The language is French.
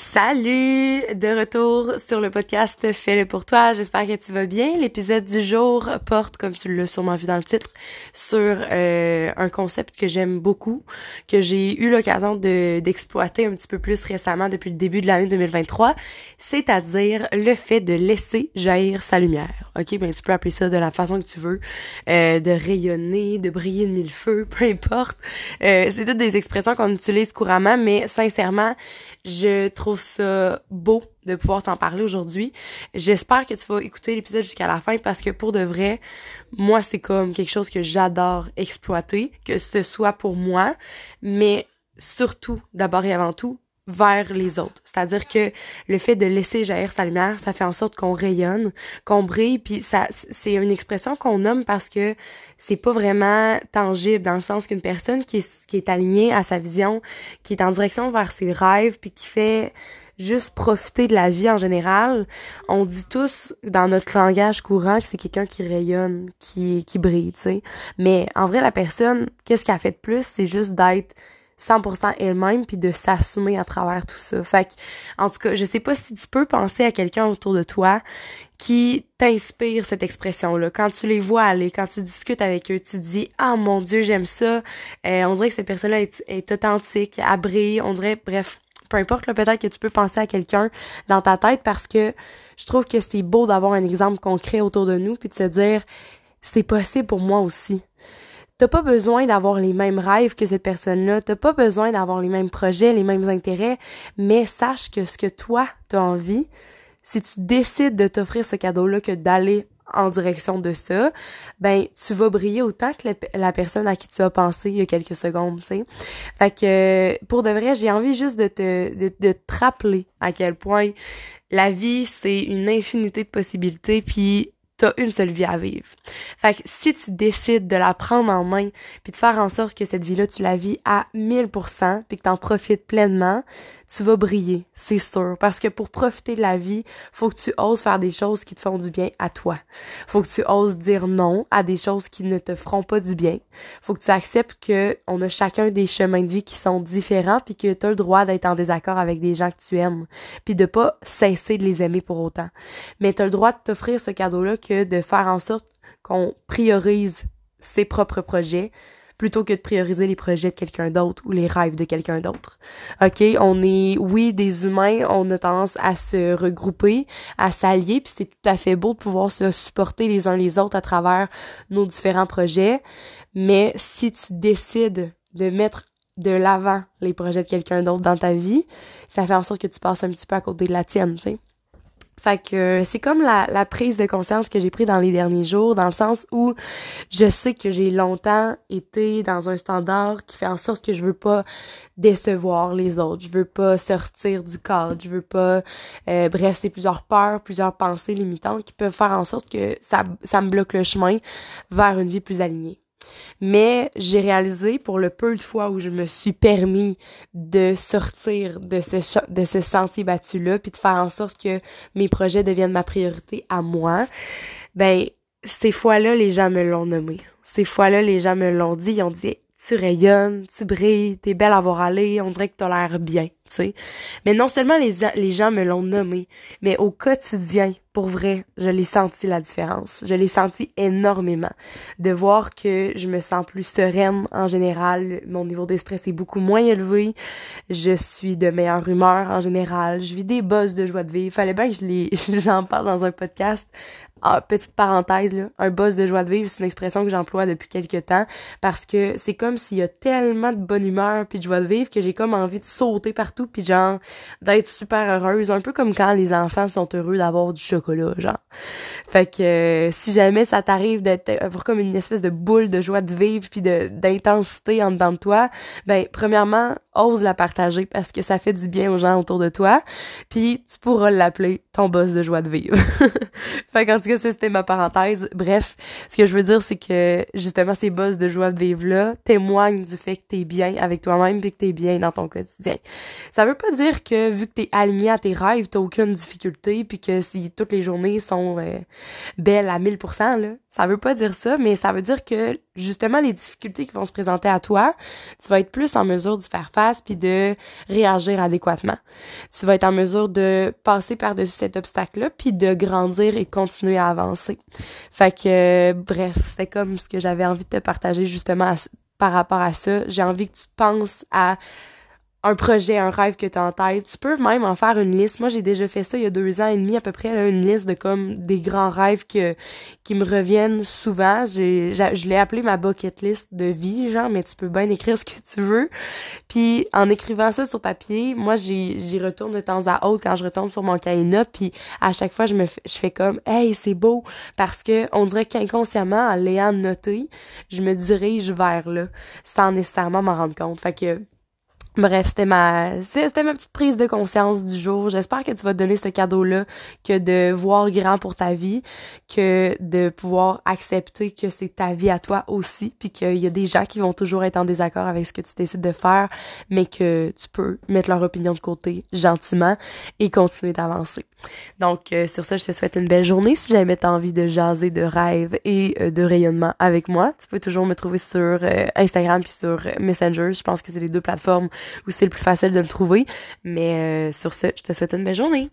Salut! De retour sur le podcast Fais-le pour toi. J'espère que tu vas bien. L'épisode du jour porte, comme tu l'as sûrement vu dans le titre, sur euh, un concept que j'aime beaucoup, que j'ai eu l'occasion de, d'exploiter un petit peu plus récemment depuis le début de l'année 2023, c'est-à-dire le fait de laisser jaillir sa lumière. Ok, ben tu peux appeler ça de la façon que tu veux, euh, de rayonner, de briller de mille feux, peu importe. Euh, c'est toutes des expressions qu'on utilise couramment, mais sincèrement, je trouve ça beau de pouvoir t'en parler aujourd'hui. J'espère que tu vas écouter l'épisode jusqu'à la fin parce que pour de vrai, moi, c'est comme quelque chose que j'adore exploiter, que ce soit pour moi, mais surtout, d'abord et avant tout, vers les autres. C'est-à-dire que le fait de laisser jaillir sa lumière, ça fait en sorte qu'on rayonne, qu'on brille, puis ça c'est une expression qu'on nomme parce que c'est pas vraiment tangible dans le sens qu'une personne qui est, alignée à sa vision, qui est en direction vers ses rêves, puis qui fait juste profiter de la vie en général, on dit tous dans notre langage courant que c'est quelqu'un qui rayonne, qui qui brille, tu sais. Mais en vrai la personne, qu'est-ce qu'elle fait de plus, c'est juste d'être 100% elle-même puis de s'assumer à travers tout ça. Fait que, en tout cas, je sais pas si tu peux penser à quelqu'un autour de toi qui t'inspire cette expression-là. Quand tu les vois aller, quand tu discutes avec eux, tu dis ah mon dieu j'aime ça. Euh, on dirait que cette personne-là est, authentique, brille. On dirait bref. Peu importe, là, peut-être que tu peux penser à quelqu'un dans ta tête parce que je trouve que c'est beau d'avoir un exemple concret autour de nous puis de se dire c'est possible pour moi aussi. T'as pas besoin d'avoir les mêmes rêves que cette personne-là, t'as pas besoin d'avoir les mêmes projets, les mêmes intérêts, mais sache que ce que toi t'as envie, si tu décides de t'offrir ce cadeau-là que d'aller en direction de ça, ben tu vas briller autant que la, personne à qui tu as pensé il y a quelques secondes, tu sais. Fait que pour de vrai, j'ai envie juste de te de, te rappeler à quel point la vie c'est une infinité de possibilités puis t'as une seule vie à vivre. Fait que si tu décides de la prendre en main puis de faire en sorte que cette vie-là, tu la vis à 1000% puis que t'en profites pleinement, tu vas briller, c'est sûr. Parce que pour profiter de la vie, faut que tu oses faire des choses qui te font du bien à toi. Faut que tu oses dire non à des choses qui ne te feront pas du bien. Faut que tu acceptes que on a chacun des chemins de vie qui sont différents puis que tu as le droit d'être en désaccord avec des gens que tu aimes puis de pas cesser de les aimer pour autant. Mais tu as le droit de t'offrir ce cadeau-là que de faire en sorte qu'on priorise ses propres projets plutôt que de prioriser les projets de quelqu'un d'autre ou les rêves de quelqu'un d'autre. OK, on est oui des humains, on a tendance à se regrouper, à s'allier, puis c'est tout à fait beau de pouvoir se supporter les uns les autres à travers nos différents projets, mais si tu décides de mettre de l'avant les projets de quelqu'un d'autre dans ta vie, ça fait en sorte que tu passes un petit peu à côté de la tienne, tu sais. Fait que c'est comme la, la, prise de conscience que j'ai pris dans les derniers jours, dans le sens où je sais que j'ai longtemps été dans un standard qui fait en sorte que je veux pas décevoir les autres, je veux pas sortir du cadre, je veux pas euh, bref, c'est plusieurs peurs, plusieurs pensées limitantes qui peuvent faire en sorte que ça, ça me bloque le chemin vers une vie plus alignée. Mais j'ai réalisé pour le peu de fois où je me suis permis de sortir de ce de ce sentier battu là puis de faire en sorte que mes projets deviennent ma priorité à moi, ben ces fois-là les gens me l'ont nommé. Ces fois-là les gens me l'ont dit, ils ont dit tu rayonnes, tu brilles, t'es belle à voir aller, on dirait que t'as l'air bien, tu sais. Mais non seulement les, les gens me l'ont nommé, mais au quotidien, pour vrai, je l'ai senti la différence. Je l'ai senti énormément. De voir que je me sens plus sereine en général, mon niveau de stress est beaucoup moins élevé, je suis de meilleure humeur en général, je vis des buzz de joie de vivre. Fallait bien que je j'en parle dans un podcast. Ah, petite parenthèse là, un buzz de joie de vivre, c'est une expression que j'emploie depuis quelques temps parce que c'est comme s'il y a tellement de bonne humeur puis de joie de vivre que j'ai comme envie de sauter partout puis genre d'être super heureuse, un peu comme quand les enfants sont heureux d'avoir du chocolat genre. Fait que euh, si jamais ça t'arrive d'être comme une espèce de boule de joie de vivre puis de d'intensité en dedans de toi, ben premièrement, ose la partager parce que ça fait du bien aux gens autour de toi, puis tu pourras l'appeler ton boss de joie de vivre. fait cas, ça c'était ma parenthèse. Bref, ce que je veux dire c'est que justement ces boss de joie de vivre là témoignent du fait que t'es bien avec toi-même puis que t'es bien dans ton quotidien. Ça veut pas dire que vu que t'es aligné à tes rêves, t'as aucune difficulté puis que si tout toutes les journées sont euh, belles à 1000%, là. Ça veut pas dire ça, mais ça veut dire que, justement, les difficultés qui vont se présenter à toi, tu vas être plus en mesure d'y faire face puis de réagir adéquatement. Tu vas être en mesure de passer par-dessus cet obstacle-là puis de grandir et continuer à avancer. Fait que, bref, c'était comme ce que j'avais envie de te partager, justement, par rapport à ça. J'ai envie que tu penses à un projet, un rêve que tu as en tête. Tu peux même en faire une liste. Moi, j'ai déjà fait ça il y a deux ans et demi à peu près, là, une liste de comme des grands rêves que, qui me reviennent souvent. J'ai, je l'ai appelé ma bucket list de vie, genre, mais tu peux bien écrire ce que tu veux. Puis en écrivant ça sur papier, moi, j'y, retourne de temps à autre quand je retombe sur mon cahier de notes. Puis à chaque fois, je me je fais comme, hey, c'est beau, parce que on dirait qu'inconsciemment, en l'ayant noté, je me dirige vers là, sans nécessairement m'en rendre compte. Fait que Bref, c'était ma c'était ma petite prise de conscience du jour. J'espère que tu vas te donner ce cadeau-là que de voir grand pour ta vie, que de pouvoir accepter que c'est ta vie à toi aussi, puis qu'il y a des gens qui vont toujours être en désaccord avec ce que tu décides de faire, mais que tu peux mettre leur opinion de côté gentiment et continuer d'avancer. Donc euh, sur ça, je te souhaite une belle journée. Si jamais tu as envie de jaser de rêve et euh, de rayonnement avec moi, tu peux toujours me trouver sur euh, Instagram puis sur Messenger. Je pense que c'est les deux plateformes où c'est le plus facile de me trouver. Mais euh, sur ce, je te souhaite une belle journée.